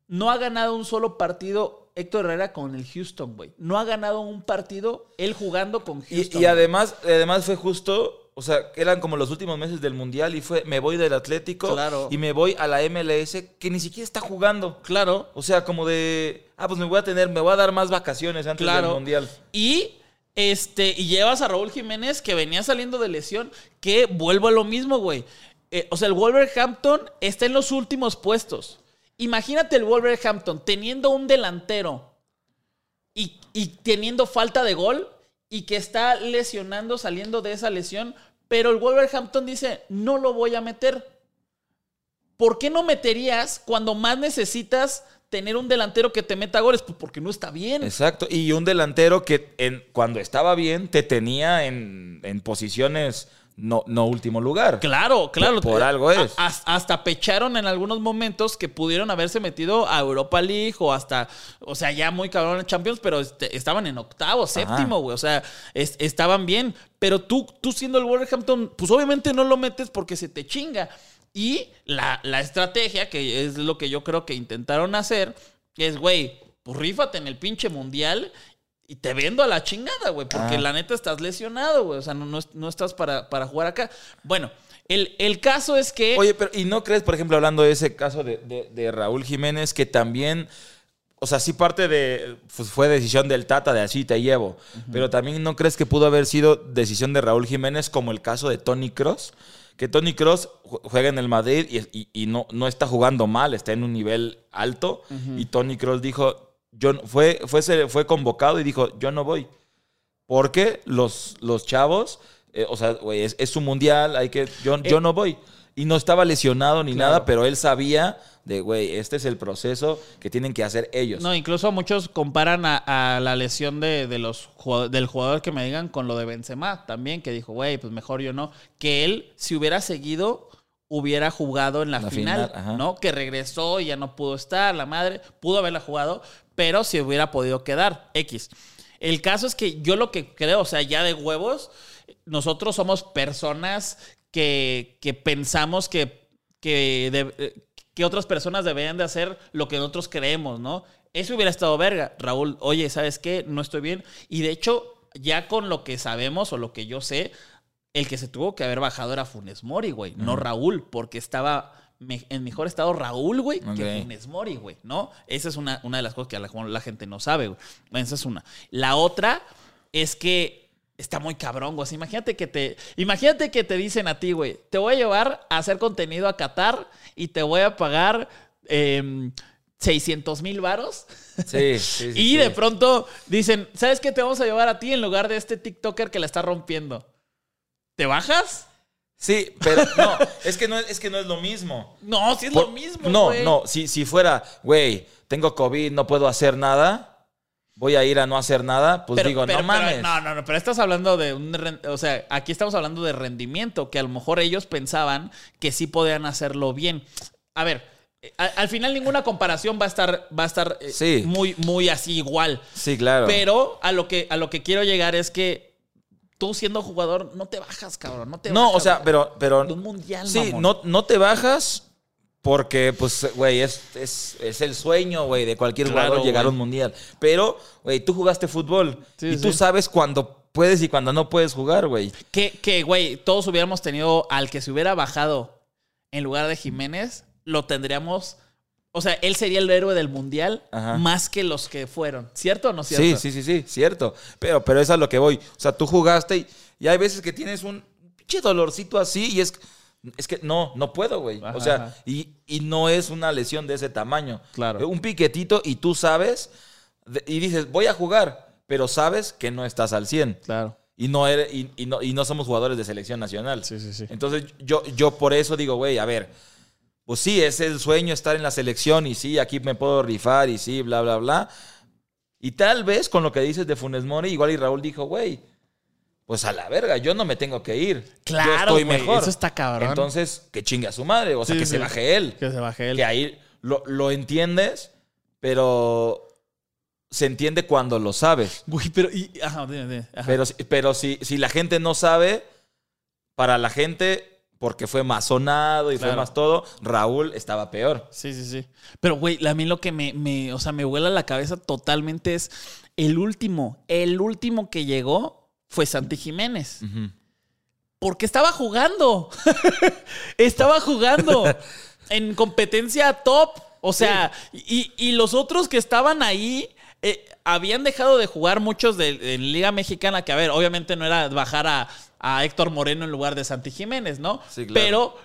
no ha ganado un solo partido Héctor Herrera con el Houston, güey. No ha ganado un partido él jugando con Houston. Y, y además, además fue justo, o sea, eran como los últimos meses del Mundial y fue, me voy del Atlético Claro. y me voy a la MLS que ni siquiera está jugando. Claro. O sea, como de, ah, pues me voy a tener, me voy a dar más vacaciones antes Claro. del Mundial. Y este, y llevas a Raúl Jiménez que venía saliendo de lesión, que vuelvo a lo mismo, güey. Eh, o sea, el Wolverhampton está en los últimos puestos. Imagínate el Wolverhampton teniendo un delantero y, y teniendo falta de gol y que está lesionando, saliendo de esa lesión, pero el Wolverhampton dice, no lo voy a meter. ¿Por qué no meterías cuando más necesitas tener un delantero que te meta goles? Pues porque no está bien. Exacto. Y un delantero que en, cuando estaba bien te tenía en, en posiciones no, no último lugar. Claro, claro. Por- algo es. A- hasta pecharon en algunos momentos que pudieron haberse metido a Europa League o hasta, o sea, ya muy cabrón en Champions, pero este, estaban en octavo, séptimo, güey. O sea, es- estaban bien. Pero tú, tú siendo el Wolverhampton, pues obviamente no lo metes porque se te chinga. Y la, la estrategia, que es lo que yo creo que intentaron hacer, es, güey, pues rífate en el pinche mundial y te vendo a la chingada, güey, porque Ah. la neta estás lesionado, güey. O sea, no, no, no estás para, para jugar acá. Bueno, el, el caso es que. Oye, pero ¿y no crees, por ejemplo, hablando de ese caso de, de- de Raúl Jiménez, que también, o sea, sí parte de, pues, fue decisión del Tata de así te llevo, pero también no crees que pudo haber sido decisión de Raúl Jiménez como el caso de Tony Cross? Que Tony Cross juega en el Madrid y, y- y no, no está jugando mal, está en un nivel alto. Y Tony Cross dijo, yo, fue, fue, fue convocado y dijo, yo no voy. Porque los, los chavos, eh, o sea, es, es su mundial, hay que, yo, yo no voy. Y no estaba lesionado ni Claro. nada, pero él sabía de, güey, este es el proceso que tienen que hacer ellos. No, incluso muchos comparan a, a la lesión de, de los del jugador que me digan con lo de Benzema también, que dijo, güey, pues mejor yo no. Que él, si hubiera seguido, hubiera jugado en la, La final. ¿no? Que regresó y ya no pudo estar, la madre, pudo haberla jugado, pero si hubiera podido quedar, X. El caso es que yo lo que creo, o sea, ya de huevos, nosotros somos personas que, que pensamos que, que, de- que otras personas deberían de hacer lo que nosotros creemos, ¿no? Eso hubiera estado verga. Raúl, oye, ¿sabes qué? No estoy bien. Y de hecho, ya con lo que sabemos o lo que yo sé, el que se tuvo que haber bajado era Funes Mori, güey, no Raúl, porque estaba me- en mejor estado Raúl, güey, que. Funes Mori, güey, ¿no? Esa es una, una de las cosas que a la, la gente no sabe, güey. Esa es una. La otra es que está muy cabrón, güey. Imagínate que te. Imagínate que te dicen a ti, güey, te voy a llevar a hacer contenido a Qatar y te voy a pagar. em, 600 mil varos. Sí, sí, sí, y de pronto dicen, ¿sabes qué te vamos a llevar a ti en lugar de este TikToker que la está rompiendo? ¿Te bajas? Sí, pero no, es que no, es que no es lo mismo. No, sí es Por- lo mismo. No, güey. no, si, si fuera, güey, tengo COVID, no puedo hacer nada, voy a ir a no hacer nada, pues Pero- digo, pero- no pero- mames. no, no, no, pero estás hablando de un. O sea, aquí estamos hablando de rendimiento, que a lo mejor ellos pensaban que sí podían hacerlo bien. A ver, al final ninguna comparación va a estar, va a estar eh, Sí. muy, muy así igual. Sí, claro. Pero a lo, que, a lo que quiero llegar es que tú siendo jugador no te bajas, cabrón. No te no, o sea, pero, pero De un mundial, sí, mamón. no, no te bajas porque, pues, güey, es, es, es el sueño, güey, de cualquier Claro, jugador llegar a un mundial. Pero, güey, tú jugaste fútbol Sí, y tú sabes cuándo puedes y cuándo no puedes jugar, güey. Que, que, güey, todos hubiéramos tenido al que se hubiera bajado en lugar de Jiménez, lo tendríamos. O sea, él sería el héroe del mundial Ajá. más que los que fueron. ¿Cierto o no cierto? Sí, sí, sí, sí, cierto. Pero, pero es a lo que voy. O sea, tú jugaste y, y hay veces que tienes un pinche dolorcito así y es, es que no, no puedo, güey. Ajá, O sea, y, y no es una lesión de ese tamaño. Claro. Un piquetito y tú sabes y dices, voy a jugar, pero sabes que no estás al 100. Claro. Y no, eres, y, y no, y no somos jugadores de selección nacional. Sí, sí, sí. Entonces yo, yo por eso digo, güey, a ver, pues sí, es el sueño estar en la selección y sí, aquí me puedo rifar y sí, bla, bla, bla. Y tal vez con lo que dices de Funes Mori, igual y Raúl dijo, güey, pues a la verga, yo no me tengo que ir. Claro, yo estoy güey, mejor. eso está cabrón. Entonces, que chingue a su madre, o sea, Sí, que sí. se baje él. Que se baje él. Que ahí lo, lo entiendes, pero se entiende cuando lo sabes. Güey, pero. y- ajá, dime, dime, ajá. Pero, si- pero si, si la gente no sabe, para la gente, porque fue más sonado y fue más todo, Raúl estaba peor. Sí, sí, sí. Pero, güey, a mí lo que me, me, o sea, me vuela la cabeza totalmente es el último, el último que llegó fue Santi Jiménez. Porque estaba jugando. estaba jugando en competencia top. O sea, y, y los otros que estaban ahí eh, habían dejado de jugar muchos de, Liga Mexicana, que a ver, obviamente no era bajar a, a Héctor Moreno en lugar de Santi Jiménez, ¿no? Sí, claro. Pero,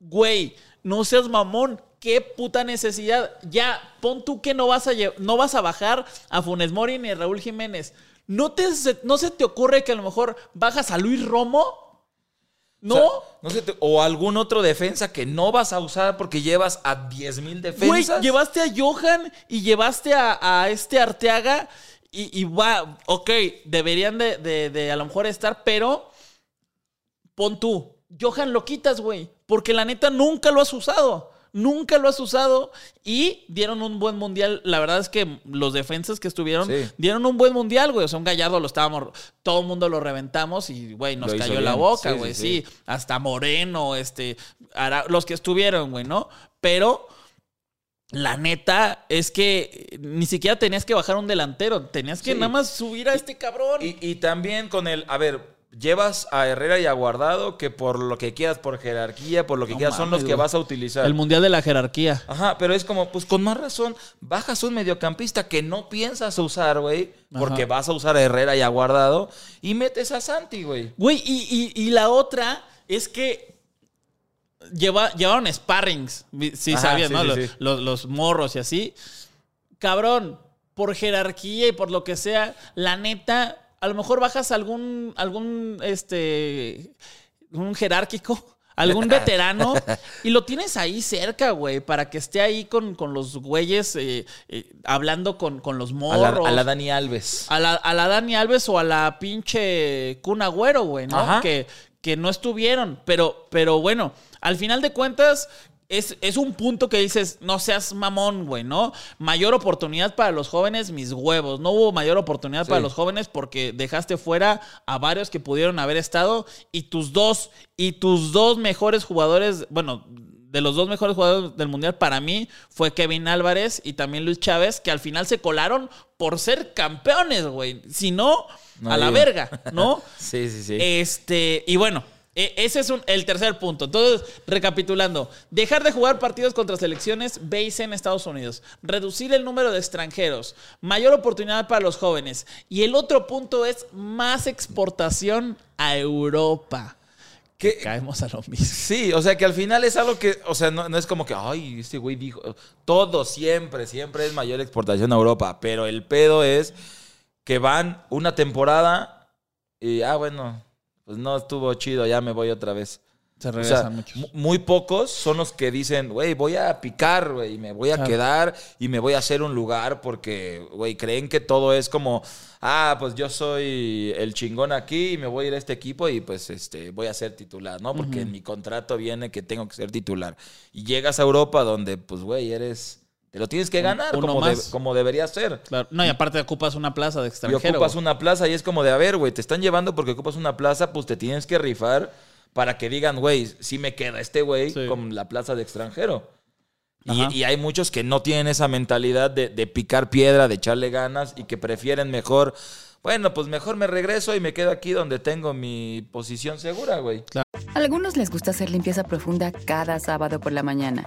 güey, no seas mamón. Qué puta necesidad. Ya, pon tú que no vas a, no vas a bajar a Funes Mori ni a Raúl Jiménez. ¿No, te, se- ¿No se te ocurre que a lo mejor bajas a Luis Romo? ¿No? O, sea, no te- o algún otro defensa que no vas a usar porque llevas a 10 mil Güey, defensas. llevaste a Johan y llevaste a, a este Arteaga y, y va, ok, deberían de, de- de a lo mejor estar, pero pon tú, Johan lo quitas, güey, porque la neta nunca lo has usado. Nunca lo has usado y dieron un buen mundial. La verdad es que los defensas que estuvieron Sí. dieron un buen mundial, güey. O sea, un Gallardo lo estábamos, todo el mundo lo reventamos y, güey, nos Lo cayó la boca, Sí, güey. sí, hasta Moreno, este, Ara- los que estuvieron, güey, ¿no? Pero la neta es que ni siquiera tenías que bajar un delantero, tenías que nada más subir a este cabrón. Y, y también con el, a ver, llevas a Herrera y a Guardado que por lo que quieras, por jerarquía, por lo que No quieras, son los que güey. vas a utilizar. el mundial de la jerarquía. Ajá, pero es como, pues con más razón, bajas un mediocampista que no piensas usar, güey, porque vas a usar a Herrera y a Guardado, y metes a Santi, güey. Güey, y, y- y la otra es que lleva, llevaron sparrings, sí Ajá, sabías, sí, ¿no? sí, los, sí. los- los morros y así. Cabrón, por jerarquía y por lo que sea, la neta, a lo mejor bajas algún, algún, este, un jerárquico, algún veterano, y lo tienes ahí cerca, güey, para que esté ahí con, con los güeyes, eh, eh, hablando con, con los A morros. la, a la Dani Alves. A la, a la Dani Alves o a la pinche Kun Agüero, güey, ¿no? Que, que no estuvieron. Pero, pero bueno, al final de cuentas, es, es un punto que dices, no seas mamón, güey, ¿no? Mayor oportunidad para los jóvenes, mis huevos. No hubo mayor oportunidad Sí. para los jóvenes porque dejaste fuera a varios que pudieron haber estado y tus dos, y tus dos mejores jugadores, bueno, de los dos mejores jugadores del mundial para mí fue Kevin Álvarez y también Luis Chávez, que al final se colaron por ser campeones, güey. Si no, a la verga, ¿no? Sí, sí, sí. Este, y bueno, ese es un- el tercer punto. Entonces, recapitulando, dejar de jugar partidos contra selecciones base en Estados Unidos, reducir el número de extranjeros, mayor oportunidad para los jóvenes. Y el otro punto es más exportación a Europa. ¿Qué- Caemos a lo mismo. Sí, o sea que al final es algo que, o sea, no, no es como que, ay, este güey dijo, todo siempre, siempre es mayor exportación a Europa, pero el pedo es que van una temporada y, ah, bueno, pues no estuvo chido, ya me voy otra vez. Se O regresan sea, muchos. mu- muy pocos son los que dicen, güey, voy a picar, güey, y me voy a Claro. quedar y me voy a hacer un lugar porque, güey, creen que todo es como, ah, pues yo soy el chingón aquí y me voy a ir a este equipo y pues este voy a ser titular, ¿no? Porque en mi contrato viene que tengo que ser titular. Y llegas a Europa donde, pues, güey, eres, te lo tienes que ganar uno como, de- como debería ser. Claro. No, y aparte ocupas una plaza de Y extranjero. ocupas güey. una plaza y es como de, a ver, güey, te están llevando porque ocupas una plaza, pues te tienes que rifar para que digan, güey, sí me queda este güey Sí. con la plaza de extranjero. Y, y hay muchos que no tienen esa mentalidad de, de picar piedra, de echarle ganas y que prefieren mejor, bueno, pues mejor me regreso y me quedo aquí donde tengo mi posición segura, güey. A algunos les gusta hacer limpieza profunda cada sábado por la mañana.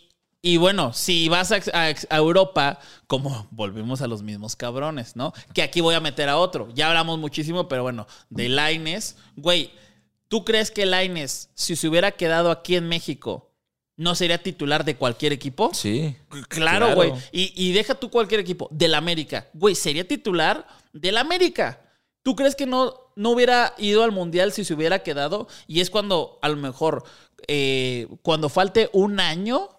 y bueno, si vas a, a- a Europa, como volvemos a los mismos cabrones, ¿no? Que aquí voy a meter a otro. Ya hablamos muchísimo, pero bueno, de Laines. Güey, ¿tú crees que Laines, si se hubiera quedado aquí en México, no sería titular de cualquier equipo? Sí. Claro, Claro. güey. Y, y deja tú cualquier equipo. Del América. Güey, sería titular del América. ¿Tú crees que no, no hubiera ido al Mundial si se hubiera quedado? Y es cuando, a lo mejor, eh, cuando falte un año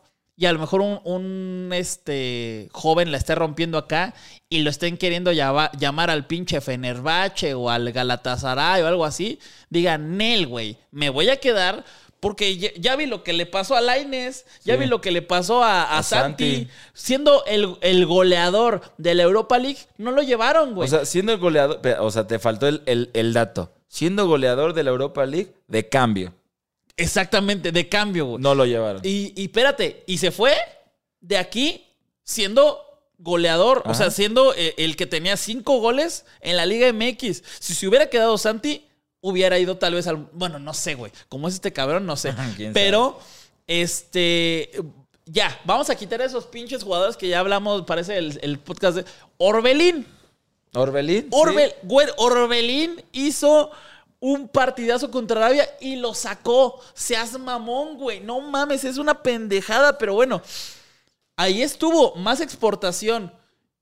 y a lo mejor un, un, este, joven la esté rompiendo acá y lo estén queriendo llama- llamar al pinche Fenerbahce o al Galatasaray o algo así, digan, Nel, güey, me voy a quedar porque ya, ya vi lo que le pasó a Laines, ya Sí. vi lo que le pasó a, a A Santi. Santi. Siendo el, el goleador de la Europa League, no lo llevaron, güey. O sea, siendo el goleador, o sea, te faltó el, el- el dato. Siendo goleador de la Europa League, de cambio. Exactamente, de cambio, güey. No lo llevaron. Y, y espérate, y se fue de aquí siendo goleador, o sea, siendo eh, el que tenía cinco goles en la Liga MX. Si se hubiera quedado Santi, hubiera ido tal vez al. Bueno, no sé, güey. ¿Cómo es este cabrón? No sé. ¿Quién Pero, este. Ya, vamos a quitar a esos pinches jugadores que ya hablamos, parece el, el podcast de Orbelín. Orbelín. sí. Orbel, güey, Orbelín hizo un partidazo contra Arabia y lo sacó. Seas mamón, güey. No mames, es una pendejada, pero bueno. Ahí estuvo más exportación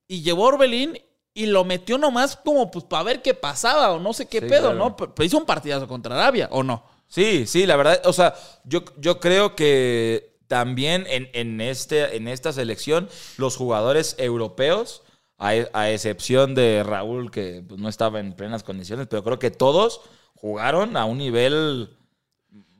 y llevó a Orbelín y lo metió nomás como pues para ver qué pasaba o no sé qué Sí, pedo, claro. ¿no? Pero, hizo un partidazo contra Arabia, ¿o no? Sí, sí, la verdad, o sea, yo, yo creo que también en, en este, en esta selección, los jugadores europeos, a, e- a excepción de Raúl, que pues, no estaba en plenas condiciones, pero creo que todos jugaron a un nivel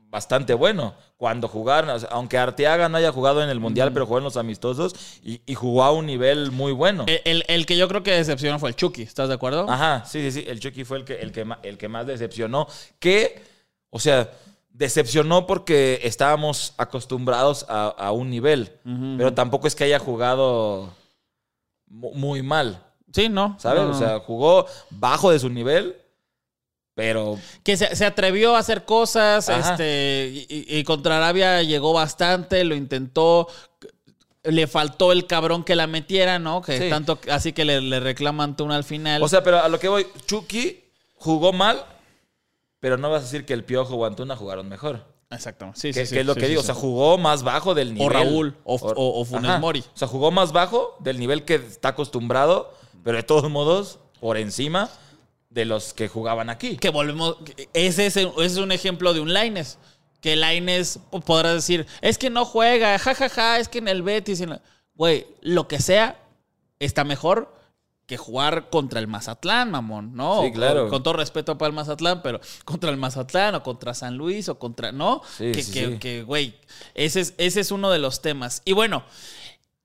bastante bueno. Cuando jugaron, aunque Arteaga no haya jugado en el Mundial, pero jugó en los amistosos y, y jugó a un nivel muy bueno. El, el- el que yo creo que decepcionó fue el Chucky, ¿estás de acuerdo? Ajá, sí, sí, sí. El Chucky fue el que, el que, el que más decepcionó. Que, o sea, decepcionó porque estábamos acostumbrados a, a un nivel. Pero tampoco es que haya jugado mu- muy mal, Sí, ¿no? ¿sabes? No, no, O sea, jugó bajo de su nivel, pero que se, se atrevió a hacer cosas, Ajá. este, y, contra Arabia llegó bastante, lo intentó, le faltó el cabrón que la metiera, ¿no? Que Sí. tanto, así que le, le reclaman tú al final. O sea, pero a lo que voy, Chucky jugó mal, pero no vas a decir que el Piojo o Antuna jugaron mejor. Exacto. Sí, que, sí, sí, que es lo sí, que digo, o sea, jugó más bajo del nivel. Raúl, o- o- o Funes Mori. O sea, jugó más bajo del nivel que está acostumbrado, pero de todos modos, por encima de los que jugaban aquí. que volvemos, ese es, ese es un ejemplo de un Laines. Que Laines podrá decir, es que no juega, jajaja, es que en el Betis, en la-". güey, lo que sea, está mejor que jugar contra el Mazatlán, mamón, ¿no? Sí, claro. Con, con todo respeto para el Mazatlán, pero contra el Mazatlán o contra San Luis o contra, ¿no? Sí, que, sí, que, sí. que, güey, ese es, ese es uno de los temas. Y bueno,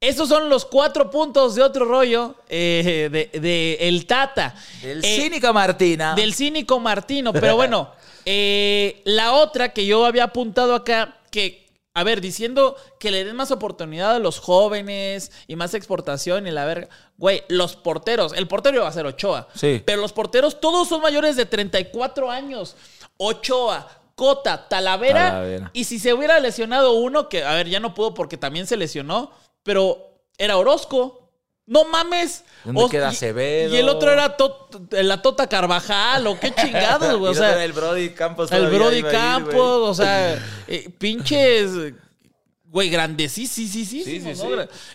estos son los cuatro puntos de otro rollo eh, de, de el Tata. El Eh, cínico Martina. del cínico Martino. Pero bueno, eh, la otra que yo había apuntado acá, que, a ver, diciendo que le den más oportunidad a los jóvenes y más exportación y la verga. Güey, los porteros, el portero va a ser Ochoa. Sí. Pero los porteros todos son mayores de 34 años. Ochoa. Cota, Talavera, Talavera. y si se hubiera lesionado uno, que a ver, ya no pudo porque también se lesionó, pero era Orozco. No mames. ¿Dónde O- queda Acevedo? Y el otro era Tot- la Tota Carvajal, o qué chingados, güey. O sea, el Brody Campos. el Brody ir, Campos, o sea, eh, pinches. Güey, grandísimos, sí, sí, Sí, sí, sí.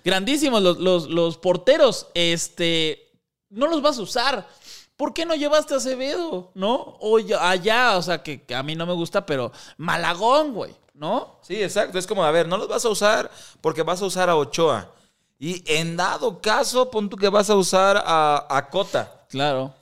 Grandísimos los, los, los porteros. Este. No los vas a usar. ¿Por qué no llevaste a Acevedo? ¿No? O allá, o sea, que, que a mí no me gusta, pero Malagón, güey, ¿no? Sí, exacto. Es como, a ver, no los vas a usar porque vas a usar a Ochoa. Y en dado caso, pon tú que vas a usar a, a Cota. Claro.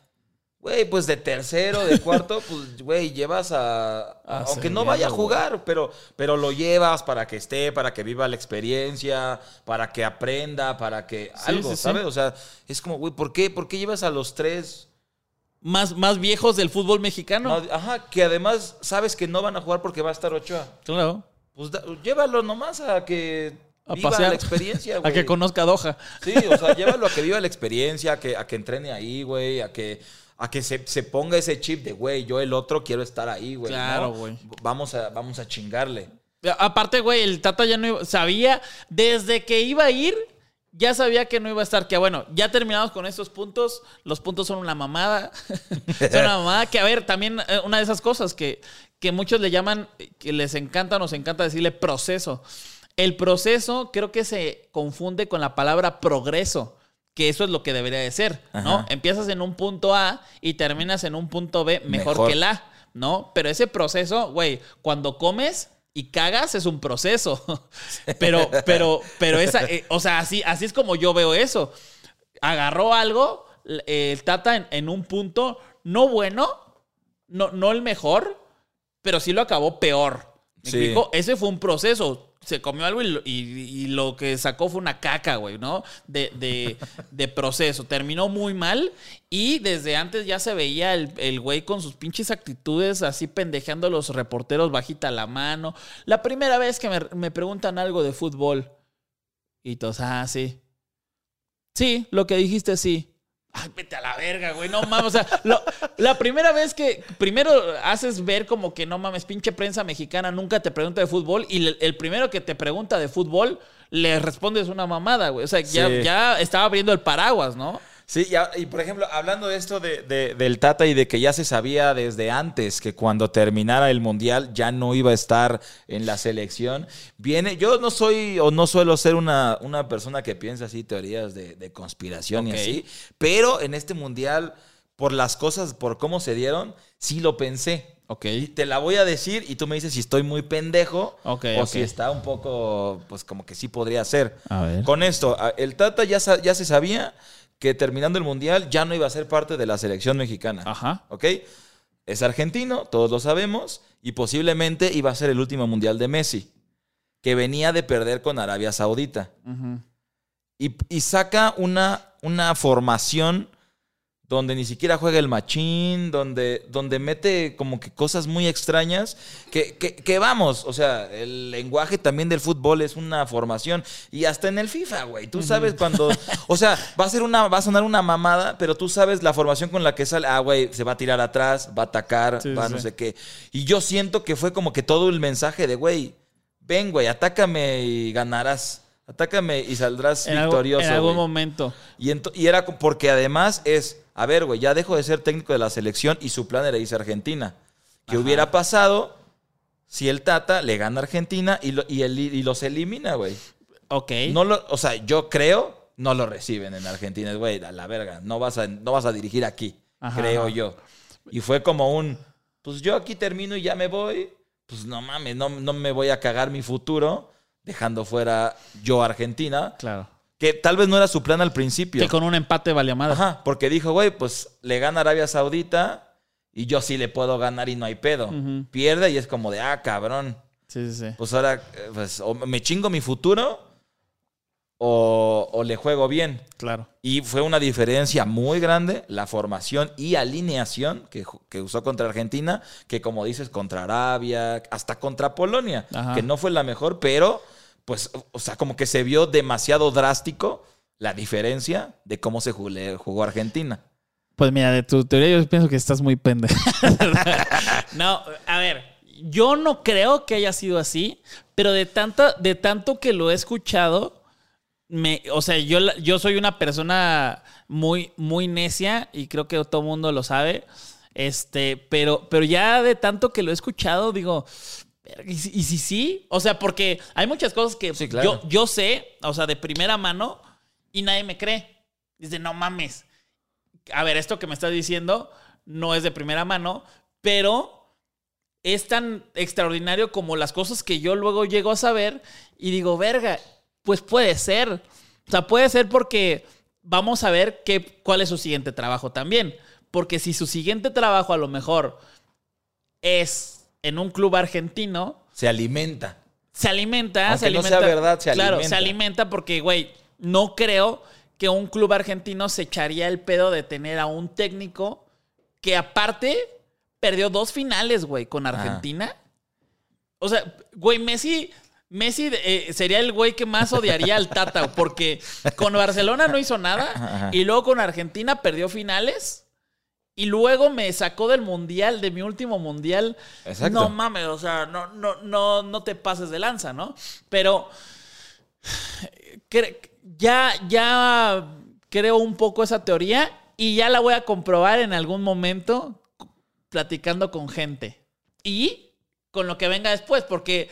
Güey, pues de tercero, de cuarto, pues, güey, llevas a... a- aunque no vaya a jugar, pero, pero lo llevas para que esté, para que viva la experiencia, para que aprenda, para que... Sí, algo, sí, sí. ¿sabes? O sea, es como, güey, ¿por qué, ¿por qué llevas a los tres? Más, más viejos del fútbol mexicano. No, ajá, que además sabes que no van a jugar porque va a estar Ochoa. claro. Pues da- llévalo nomás a que A viva pasear. la experiencia, A güey. que conozca a Doha. Sí, o sea, llévalo a que viva la experiencia, a que, a que entrene ahí, güey, a que, a que se, se ponga ese chip de, güey, yo el otro quiero estar ahí, güey. Claro, ¿no? güey. Vamos a, vamos a chingarle. Aparte, güey, el Tata ya no iba- sabía, desde que iba a ir, ya sabía que no iba a estar. Que bueno, ya terminamos con estos puntos. Los puntos son una mamada. son una mamada. Que a ver, también eh, una de esas cosas que, que muchos le llaman, que les encanta, nos encanta decirle proceso. El proceso creo que se confunde con la palabra progreso. Que eso es lo que debería de ser, ¿no? Ajá. Empiezas en un punto A y terminas en un punto B mejor, Mejor. que el A, ¿no? Pero ese proceso, güey, cuando comes y cagas es un proceso. pero, pero, pero esa, eh, o sea, así, así es como yo veo eso. Agarró algo, eh, el Tata en, en un punto no bueno, no, no el mejor, pero sí lo acabó peor. ¿Me Sí. explico? Ese fue un proceso. Se comió algo y lo, que sacó fue una caca, güey, ¿no? De, de- de proceso. Terminó muy mal y desde antes ya se veía el, el güey con sus pinches actitudes así pendejeando a los reporteros bajita la mano. La primera vez que me, me preguntan algo de fútbol y todos, ah, sí. Sí, lo que dijiste sí. Ay, vete a la verga, güey. No mames. O sea, lo- la primera vez que primero haces ver como que no mames, pinche prensa mexicana nunca te pregunta de fútbol y el, el primero que te pregunta de fútbol le respondes una mamada, güey. O sea, ya, Sí. ya estaba abriendo el paraguas, ¿no? Sí, y por ejemplo, hablando de esto de, de- del Tata y de que ya se sabía desde antes que cuando terminara el Mundial ya no iba a estar en la selección, viene, yo no soy o no suelo ser una, una persona que piensa así teorías de, de conspiración y así, pero en este Mundial, por las cosas, por cómo se dieron, sí lo pensé. Ok. Te la voy a decir y tú me dices si estoy muy pendejo Ok, o si está un poco, pues como que sí podría ser. A ver. Con esto, el Tata ya, ya se sabía que terminando el Mundial ya no iba a ser parte de la selección mexicana. Ajá. ¿Ok? Es argentino, todos lo sabemos, y posiblemente iba a ser el último Mundial de Messi, que venía de perder con Arabia Saudita. Y, y saca una, una formación donde ni siquiera juega el machín, donde, donde mete como que cosas muy extrañas, que, que, que vamos, o sea, el lenguaje también del fútbol es una formación, y hasta en el FIFA, güey, tú sabes cuando, o sea, va a ser una, va a sonar una mamada, pero tú sabes la formación con la que sale, ah, güey, se va a tirar atrás, va a atacar, Sí, va sí, no sé qué, y yo siento que fue como que todo el mensaje de, güey, ven, güey, atácame y ganarás. Atácame y saldrás En, victorioso. en algún momento. Y, era porque además es, a ver, güey, ya dejo de ser técnico de la selección y su plan era irse a Argentina. ¿Qué Ajá. hubiera pasado si el Tata le gana a Argentina y, lo- y, el- y los elimina, güey? Ok. No lo, o sea, yo creo, no lo reciben en Argentina, güey, a la verga, no vas a, no vas a dirigir aquí, Ajá, creo yo. Y fue como un, pues yo aquí termino y ya me voy, pues no mames, no, no me voy a cagar mi futuro dejando fuera yo a Argentina Claro. Que tal vez no era su plan al principio. Que con un empate valía madre. Ajá, porque dijo, güey, pues le gana Arabia Saudita y yo sí le puedo ganar y no hay pedo. Pierde y es como de, ah, cabrón. Sí, sí, sí. Pues ahora, eh, pues, o me chingo mi futuro o, o le juego bien. Claro. Y fue una diferencia muy grande la formación y alineación que, que usó contra Argentina, que como dices, contra Arabia, hasta contra Polonia, Ajá. que no fue la mejor, pero pues, o sea, como que se vio demasiado drástico la diferencia de cómo se jugó, jugó Argentina. Pues mira, de tu teoría yo pienso que estás muy pendejo. no, a ver, yo no creo que haya sido así, pero de tanta, de tanto que lo he escuchado, me, o sea, yo, yo soy una persona muy, muy necia y creo que todo el mundo lo sabe. Este, pero, pero ya de tanto que lo he escuchado, digo, "Verga, ¿y si, y si sí? O sea, porque hay muchas cosas que Sí, claro. yo, yo sé, o sea, de primera mano, y nadie me cree. Dice, no mames. A ver, esto que me estás diciendo no es de primera mano, pero es tan extraordinario como las cosas que yo luego llego a saber y digo, verga, pues puede ser. O sea, puede ser porque vamos a ver qué, cuál es su siguiente trabajo también. Porque si su siguiente trabajo a lo mejor es en un club argentino, Se alimenta. se alimenta, Aunque se no alimenta. sea verdad, se claro, alimenta. se alimenta porque, güey, no creo que un club argentino se echaría el pedo de tener a un técnico que aparte perdió dos finales, güey, con Argentina. O sea, güey, Messi, Messi eh, sería el güey que más odiaría al Tata, porque con Barcelona no hizo nada y luego con Argentina perdió finales. Y luego me sacó del mundial, de mi último mundial. Exacto. No mames, o sea, no, no, no, no te pases de lanza, ¿no? Pero ya, ya creo un poco esa teoría y ya la voy a comprobar en algún momento platicando con gente. Y con lo que venga después, porque,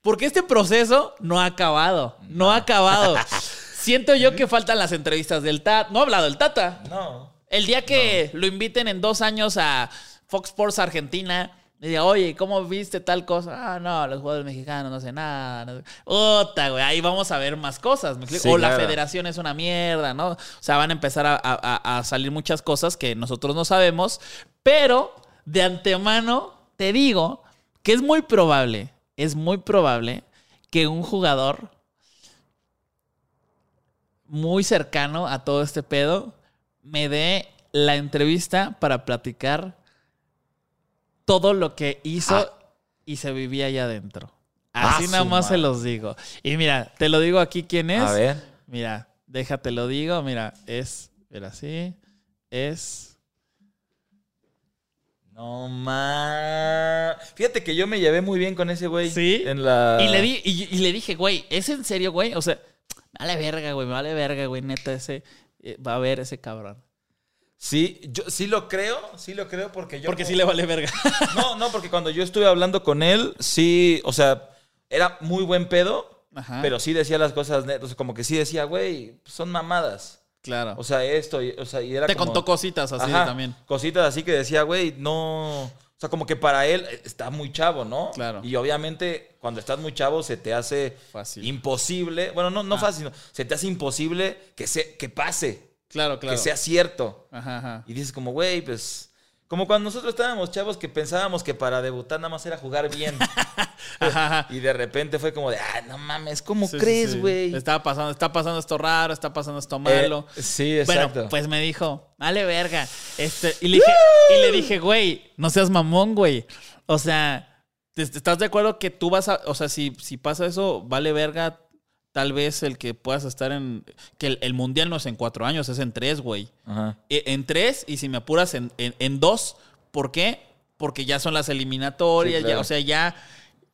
porque este proceso no ha acabado. No ha acabado. Siento yo que faltan las entrevistas del Tata. No ha hablado el Tata. No. El día que lo inviten en dos años a Fox Sports Argentina, y diga, oye, ¿cómo viste tal cosa? Ah, no, los jugadores mexicanos no sé nada. No sé. Ota, güey, ahí vamos a ver más cosas. ¿me explico? Sí, o la federación es una mierda, ¿no? O sea, van a empezar a, a- a salir muchas cosas que nosotros no sabemos, pero de antemano te digo que es muy probable, es muy probable que un jugador muy cercano a todo este pedo me dé la entrevista para platicar todo lo que hizo Ah. y se vivía allá adentro. Ah, Así nada más se los digo. Y mira, te lo digo aquí quién es. A ver. Mira, déjate lo digo. Mira, es, mira así, es. No más. Fíjate que yo me llevé muy bien con ese güey. ¿Sí? En la. Y le, di, y, y le dije, güey, ¿es en serio, güey? O sea, me vale verga, güey, me vale verga, güey, neta, ese, va a ver ese cabrón. Sí, yo sí lo creo, sí lo creo porque yo. Porque sí le vale verga. No, no, porque cuando yo estuve hablando con él, sí, o sea, era muy buen pedo, Ajá. pero sí decía las cosas netas, o sea, como que sí decía, güey, son mamadas. Claro. O sea, esto, y- o sea, y era Te como- contó cositas así Ajá, también. Cositas así que decía, güey, no. O sea, como que para él eh, está muy chavo, ¿no? Claro. Y obviamente, cuando estás muy chavo, se te hace Fácil. imposible. Bueno, no, no Ah. fácil, no, se te hace imposible que, se, que pase, Claro, claro. que sea cierto. Ajá, ajá. Y dices, como, güey, pues. Como cuando nosotros estábamos chavos que pensábamos que para debutar nada más era jugar bien. Ajá, ajá. y de repente fue como de, ah, no mames, ¿cómo Sí, sí, crees, sí. güey? Está pasando, está pasando esto raro, está pasando esto Eh, malo. sí, exacto. Bueno, pues me dijo, vale verga. Este, y, le dije, y le dije, güey, no seas mamón, güey. O sea, ¿te- te ¿estás de acuerdo que tú vas a, o sea, si, si pasa eso, vale verga, tal vez el que puedas estar en, que el, el mundial no es en cuatro años, es en tres, güey. Ajá. E- En tres, y si me apuras, en, en- en dos. ¿Por qué? Porque ya son las eliminatorias, Sí, claro. ya, o sea, ya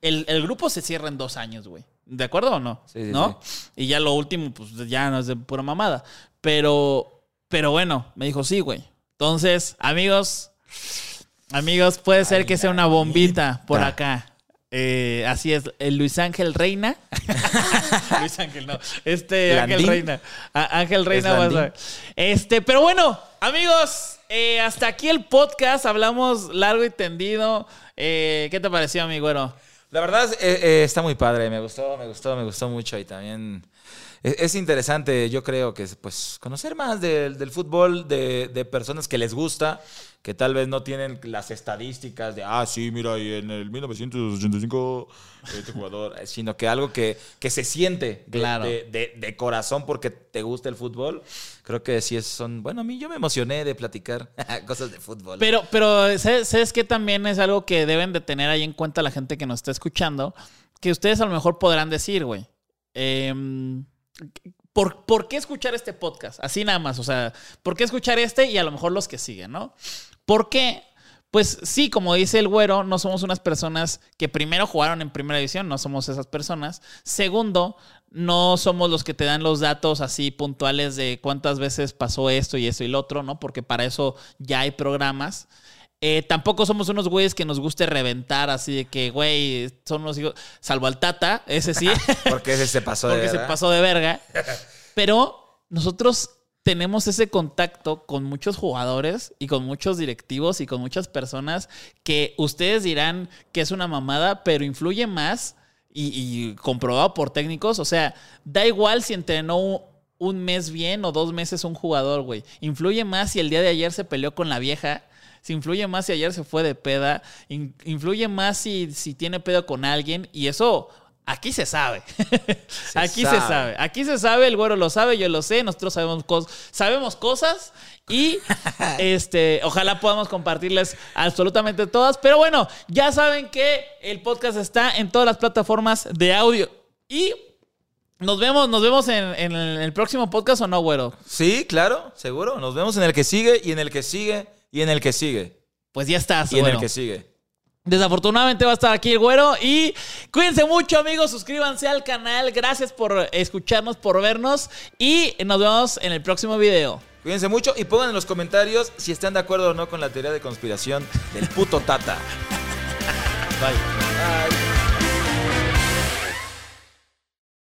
el, el grupo se cierra en dos años, güey. ¿De acuerdo o no? Sí, sí, ¿No? Y ya lo último, pues ya no es de pura mamada. Pero, pero bueno, me dijo, sí, güey. Entonces, amigos, amigos, puede ser que sea una bombita por acá. Eh, así es, el Luis Ángel Reina. Luis Ángel, no. Este Ángel. Reina. A- Ángel Reina ¿Es vas a ver. Este, pero bueno, amigos, eh, hasta aquí el podcast. Hablamos largo y tendido. Eh, ¿Qué te pareció, mi güero? La verdad, eh, eh, está muy padre. Me gustó, me gustó, me gustó mucho. Y también es, es interesante, yo creo que pues conocer más del, del fútbol, de, de personas que les gusta, que tal vez no tienen las estadísticas de, ah, sí, mira, y en el 1985 este jugador, eh, sino que algo que, que se siente de, Claro. de, de- de corazón porque te gusta el fútbol. Creo que sí es, son, bueno, a mí yo me emocioné de platicar cosas de fútbol. Pero, pero ¿sabes, sabes qué también es algo que deben de tener ahí en cuenta la gente que nos está escuchando? Que ustedes a lo mejor podrán decir, güey. em, ¿por, por qué escuchar este podcast? Así nada más. O sea, ¿por qué escuchar este y a lo mejor los que siguen, no? ¿Por qué? Pues sí, como dice el güero, no somos unas personas que primero jugaron en primera división, no somos esas personas. Segundo, no somos los que te dan los datos así puntuales de cuántas veces pasó esto y esto y lo otro, ¿no? Porque para eso ya hay programas. Eh, tampoco somos unos güeyes que nos guste reventar así de que, güey, son unos hijos, salvo al Tata, ese sí. porque ese se pasó de porque se pasó de verga. Pero nosotros tenemos ese contacto con muchos jugadores y con muchos directivos y con muchas personas que ustedes dirán que es una mamada, pero influye más y, comprobado por técnicos. O sea, da igual si entrenó un- mes bien o dos meses un jugador, güey. Influye más si el día de ayer se peleó con la vieja. Si influye más si ayer se fue de peda. in- influye más si, si tiene pedo con alguien. Y eso aquí se sabe. aquí se sabe. Aquí se sabe, el güero lo sabe, yo lo sé. Nosotros sabemos, cos- sabemos cosas. Y este, ojalá podamos compartirles absolutamente todas. Pero bueno, ya saben que el podcast está en todas las plataformas de audio. Y nos vemos, nos vemos en, en el próximo podcast o no, güero. Sí, claro, seguro. Nos vemos en el que sigue y en el que sigue y en el que sigue Pues ya estás, y en el que sigue. Desafortunadamente va a estar aquí el güero y cuídense mucho amigos, suscríbanse al canal, gracias por escucharnos, por vernos y nos vemos en el próximo video. Cuídense mucho y pongan en los comentarios si están de acuerdo o no con la teoría de conspiración del puto Tata.